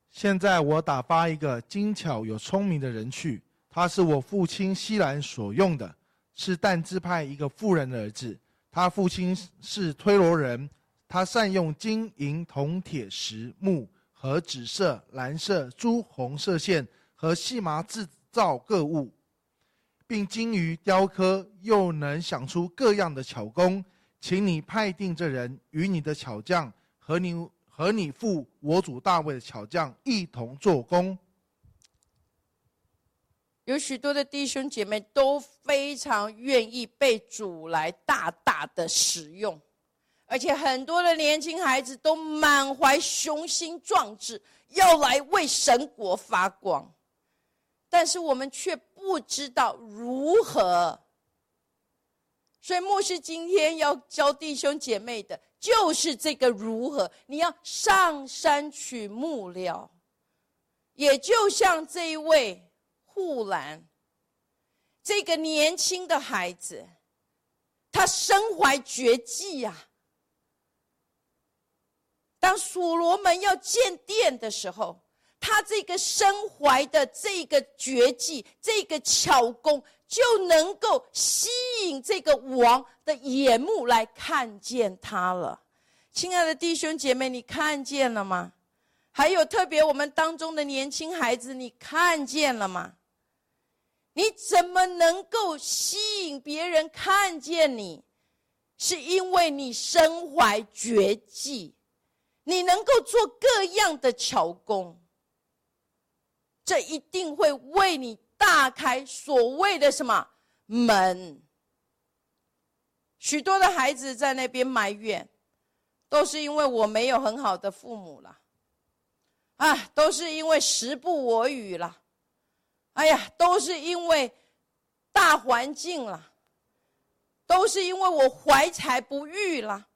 现在我打发一个精巧有聪明的人去，他是我父亲西兰所用的，是但支派一个妇人的儿子，他父亲是推罗人。他善用金银铜铁石木和紫色、蓝色、朱红色线和细麻制造各物，并精于雕刻，又能想出各样的巧工。请你派定这人与你的巧匠和你和你父我主大卫的巧匠一同做工。有许多的弟兄姐妹都非常愿意被主来大大的使用。而且很多的年轻孩子都满怀雄心壮志，要来为神国发光，但是我们却不知道如何。所以牧师今天要教弟兄姐妹的，就是这个如何。你要上山取木料，也就像这一位护栏，这个年轻的孩子，他身怀绝技呀。当所罗门要建殿的时候，他这个身怀的这个绝技、这个巧功，就能够吸引这个王的眼目来看见他了。亲爱的弟兄姐妹，你看见了吗？还有特别我们当中的年轻孩子，你看见了吗？你怎么能够吸引别人看见你？是因为你身怀绝技。你能够做各样的巧工，这一定会为你大开所谓的什么门？许多的孩子在那边埋怨，都是因为我没有很好的父母了，啊，都是因为时不我与了，哎呀，都是因为大环境了，都是因为我怀才不遇了。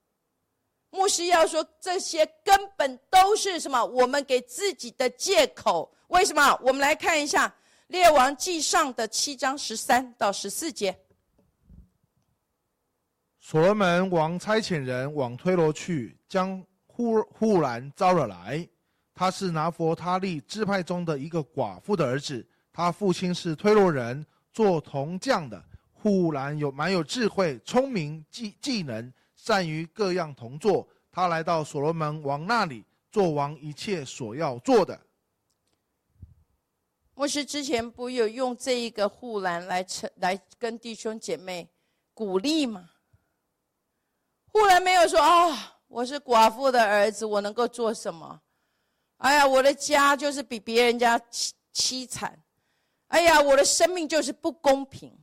牧师要说，这些根本都是什么？我们给自己的借口。为什么？我们来看一下《列王记上》的七章十三到十四节。所罗门王差遣人往推罗去，将忽忽然招了来。他是拿佛他利支派中的一个寡妇的儿子，他父亲是推罗人，做铜匠的。忽然有蛮有智慧、聪明、技技能。善于各样同作，他来到所罗门王那里，做王一切所要做的。牧师之前不有用这一个护栏来成来跟弟兄姐妹鼓励吗？护栏没有说啊，我是寡妇的儿子，我能够做什么？哎呀，我的家就是比别人家凄凄惨。哎呀，我的生命就是不公平。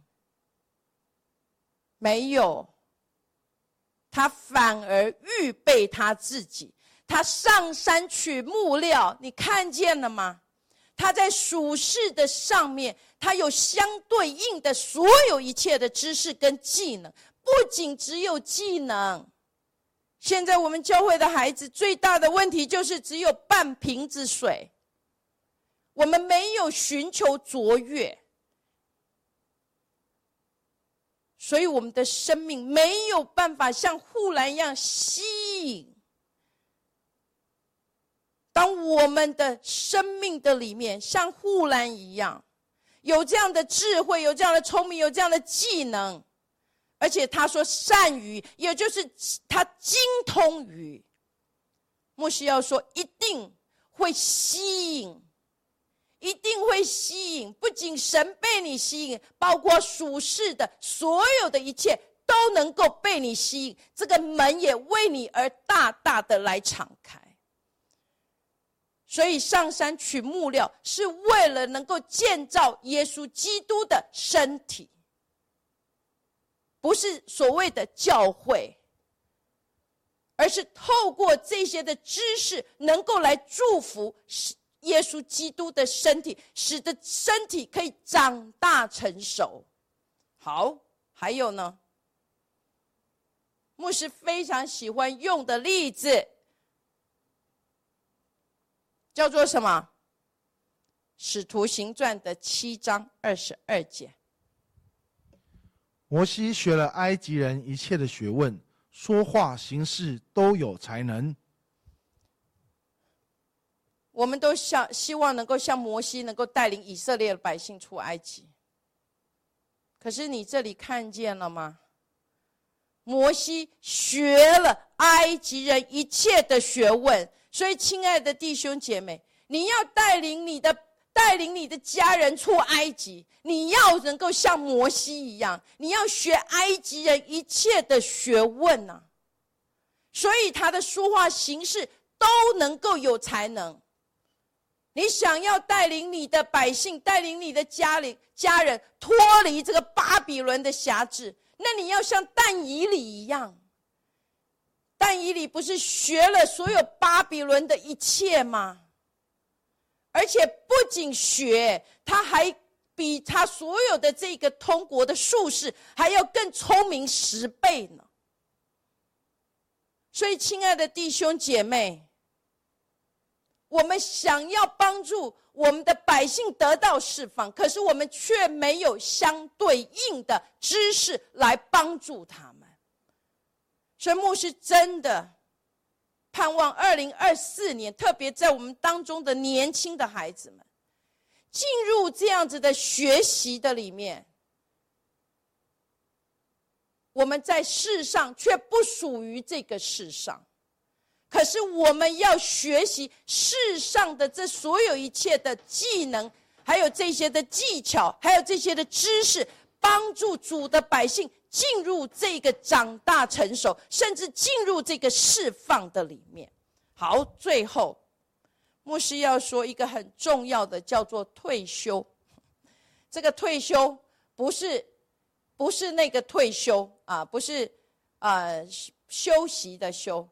没有，他反而预备他自己，他上山取木料，你看见了吗？他在属世的上面，他有相对应的所有一切的知识跟技能，不仅只有技能。现在我们教会的孩子最大的问题就是只有半瓶子水，我们没有寻求卓越，所以我们的生命没有办法像护栏一样吸引。当我们的生命的里面像护栏一样，有这样的智慧，有这样的聪明，有这样的技能，而且他说善于，也就是他精通于。牧师要说，一定会吸引，一定会吸引。不仅神被你吸引，包括属世的所有的一切都能够被你吸引，这个门也为你而大大的来敞开。所以上山取木料，是为了能够建造耶稣基督的身体，不是所谓的教会，而是透过这些的知识，能够来祝福耶稣基督的身体，使得身体可以长大成熟。好，还有呢，牧师非常喜欢用的例子。叫做什么？使徒行传的七章二十二节。摩西学了埃及人一切的学问，说话行事都有才能。我们都想希望能够像摩西，能够带领以色列的百姓出埃及。可是你这里看见了吗？摩西学了埃及人一切的学问。所以，亲爱的弟兄姐妹，你要带领你的带领你的家人出埃及，你要能够像摩西一样，你要学埃及人一切的学问呐。所以，他的说话形式都能够有才能。你想要带领你的百姓，带领你的家里家人脱离这个巴比伦的辖制，那你要像但以理一样。但以理不是学了所有巴比伦的一切吗？而且不仅学，他还比他所有的这个通国的术士还要更聪明十倍呢。所以，亲爱的弟兄姐妹，我们想要帮助我们的百姓得到释放，可是我们却没有相对应的知识来帮助他们。神牧师真的盼望二零二四年，特别在我们当中的年轻的孩子们，进入这样子的学习的里面。我们在世上却不属于这个世上，可是我们要学习世上的这所有一切的技能，还有这些的技巧，还有这些的知识，帮助主的百姓。进入这个长大成熟，甚至进入这个释放的里面。好，最后牧师要说一个很重要的，叫做退休。这个退休不是不是那个退休啊，不是啊休息的休，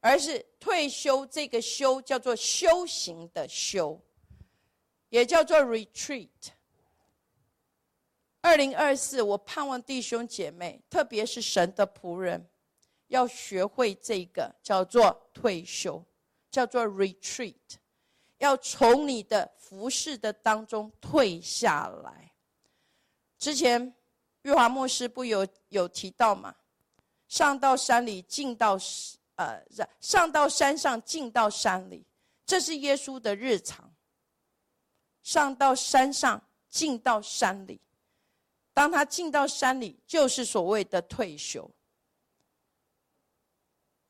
而是退休。这个休叫做修行的修，也叫做 retreat。二零二四，我盼望弟兄姐妹，特别是神的仆人，要学会这个叫做退休，叫做 retreat，要从你的服饰的当中退下来。之前玉华牧师不有有提到吗？上到山里，进到呃，上到山上，进到山里，这是耶稣的日常。上到山上，进到山里。当他进到山里，就是所谓的退休。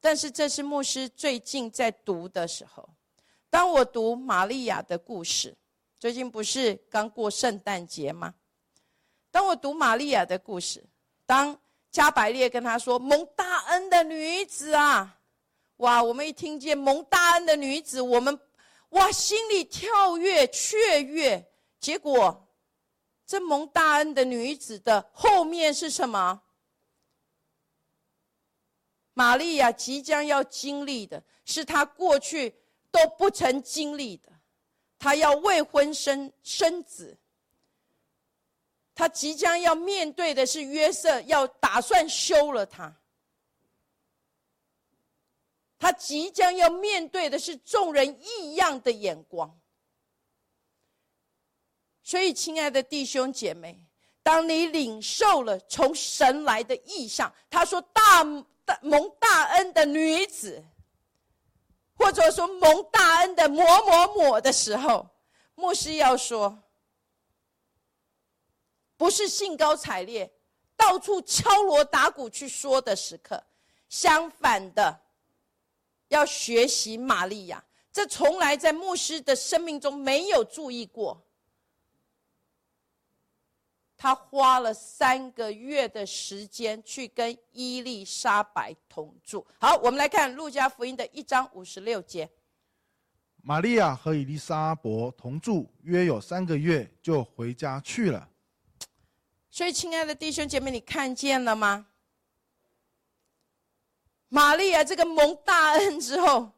但是这是牧师最近在读的时候，当我读玛利亚的故事，最近不是刚过圣诞节吗？当我读玛利亚的故事，当加百列跟他说：“蒙大恩的女子啊，哇，我们一听见蒙大恩的女子，我们哇心里跳跃雀跃。结果，这蒙大恩的女子的后面是什么？玛利亚即将要经历的是她过去都不曾经历的，她要未婚生生子。她即将要面对的是约瑟要打算休了她。他即将要面对的是众人异样的眼光，所以，亲爱的弟兄姐妹，当你领受了从神来的意象，他说“大大蒙大恩的女子”，或者说“蒙大恩的某某某”的时候，牧师要说，不是兴高采烈、到处敲锣打鼓去说的时刻，相反的。要学习玛利亚，这从来在牧师的生命中没有注意过。他花了三个月的时间去跟伊丽莎白同住。好，我们来看路加福音的一章五十六节。玛利亚和伊丽莎伯同住约有三个月，就回家去了。所以，亲爱的弟兄姐妹，你看见了吗？玛利亚这个蒙大恩之后，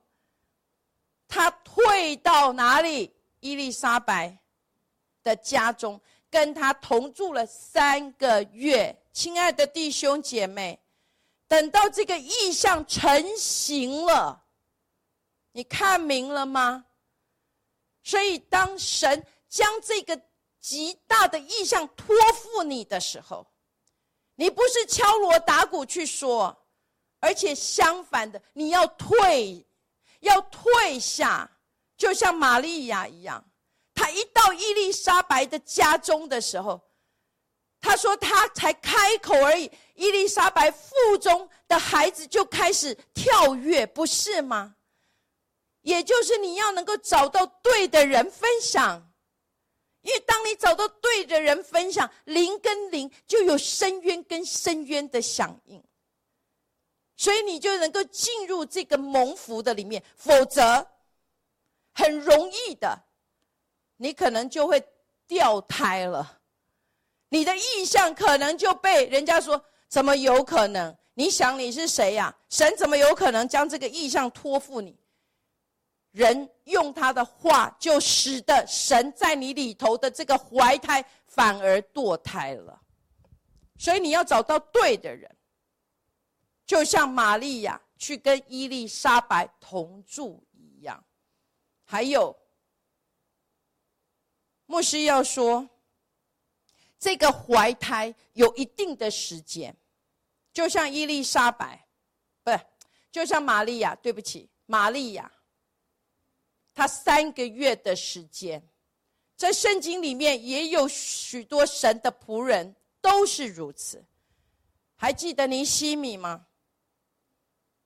她退到哪里？伊丽莎白的家中，跟他同住了三个月。亲爱的弟兄姐妹，等到这个意象成型了，你看明了吗？所以，当神将这个极大的意象托付你的时候，你不是敲锣打鼓去说。而且相反的，你要退，要退下，就像玛利亚一样。她一到伊丽莎白的家中的时候，她说她才开口而已，伊丽莎白腹中的孩子就开始跳跃，不是吗？也就是你要能够找到对的人分享，因为当你找到对的人分享，灵跟灵就有深渊跟深渊的响应。所以你就能够进入这个蒙福的里面，否则很容易的，你可能就会掉胎了。你的意向可能就被人家说怎么有可能？你想你是谁呀？神怎么有可能将这个意向托付你？人用他的话，就使得神在你里头的这个怀胎反而堕胎了。所以你要找到对的人。就像玛利亚去跟伊丽莎白同住一样，还有牧师要说，这个怀胎有一定的时间，就像伊丽莎白，不是，就像玛利亚，对不起，玛利亚，她三个月的时间，在圣经里面也有许多神的仆人都是如此，还记得尼西米吗？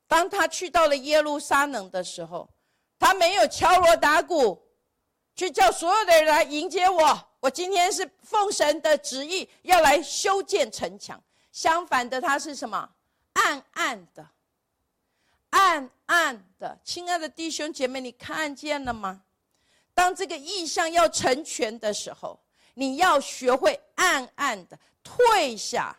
当他去到了耶路撒冷的时候，他没有敲锣打鼓，去叫所有的人来迎接我。我今天是奉神的旨意要来修建城墙。相反的，他是什么？暗暗的，暗暗的。亲爱的弟兄姐妹，你看见了吗？当这个意象要成全的时候，你要学会暗暗的退下。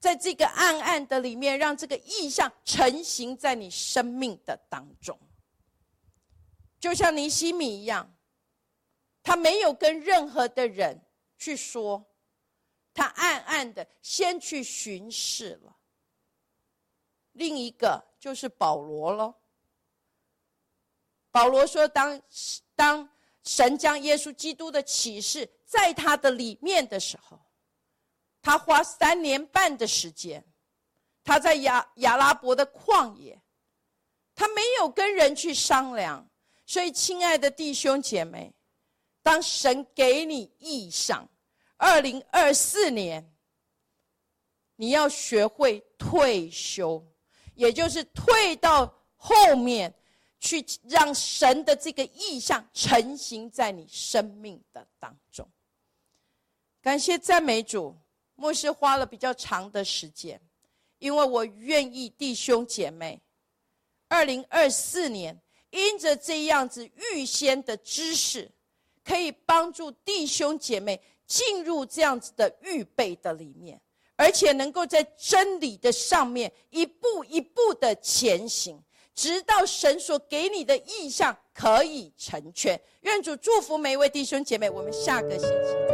在这个暗暗的里面，让这个意象成型在你生命的当中，就像尼西米一样，他没有跟任何的人去说，他暗暗的先去巡视了。另一个就是保罗喽。保罗说：“当当神将耶稣基督的启示在他的里面的时候。”他花三年半的时间，他在亚亚拉伯的旷野，他没有跟人去商量。所以，亲爱的弟兄姐妹，当神给你意向，二零二四年，你要学会退休，也就是退到后面去，让神的这个意向成型在你生命的当中。感谢赞美主。牧师花了比较长的时间，因为我愿意弟兄姐妹，二零二四年因着这样子预先的知识，可以帮助弟兄姐妹进入这样子的预备的里面，而且能够在真理的上面一步一步的前行，直到神所给你的意向可以成全。愿主祝福每一位弟兄姐妹，我们下个星期。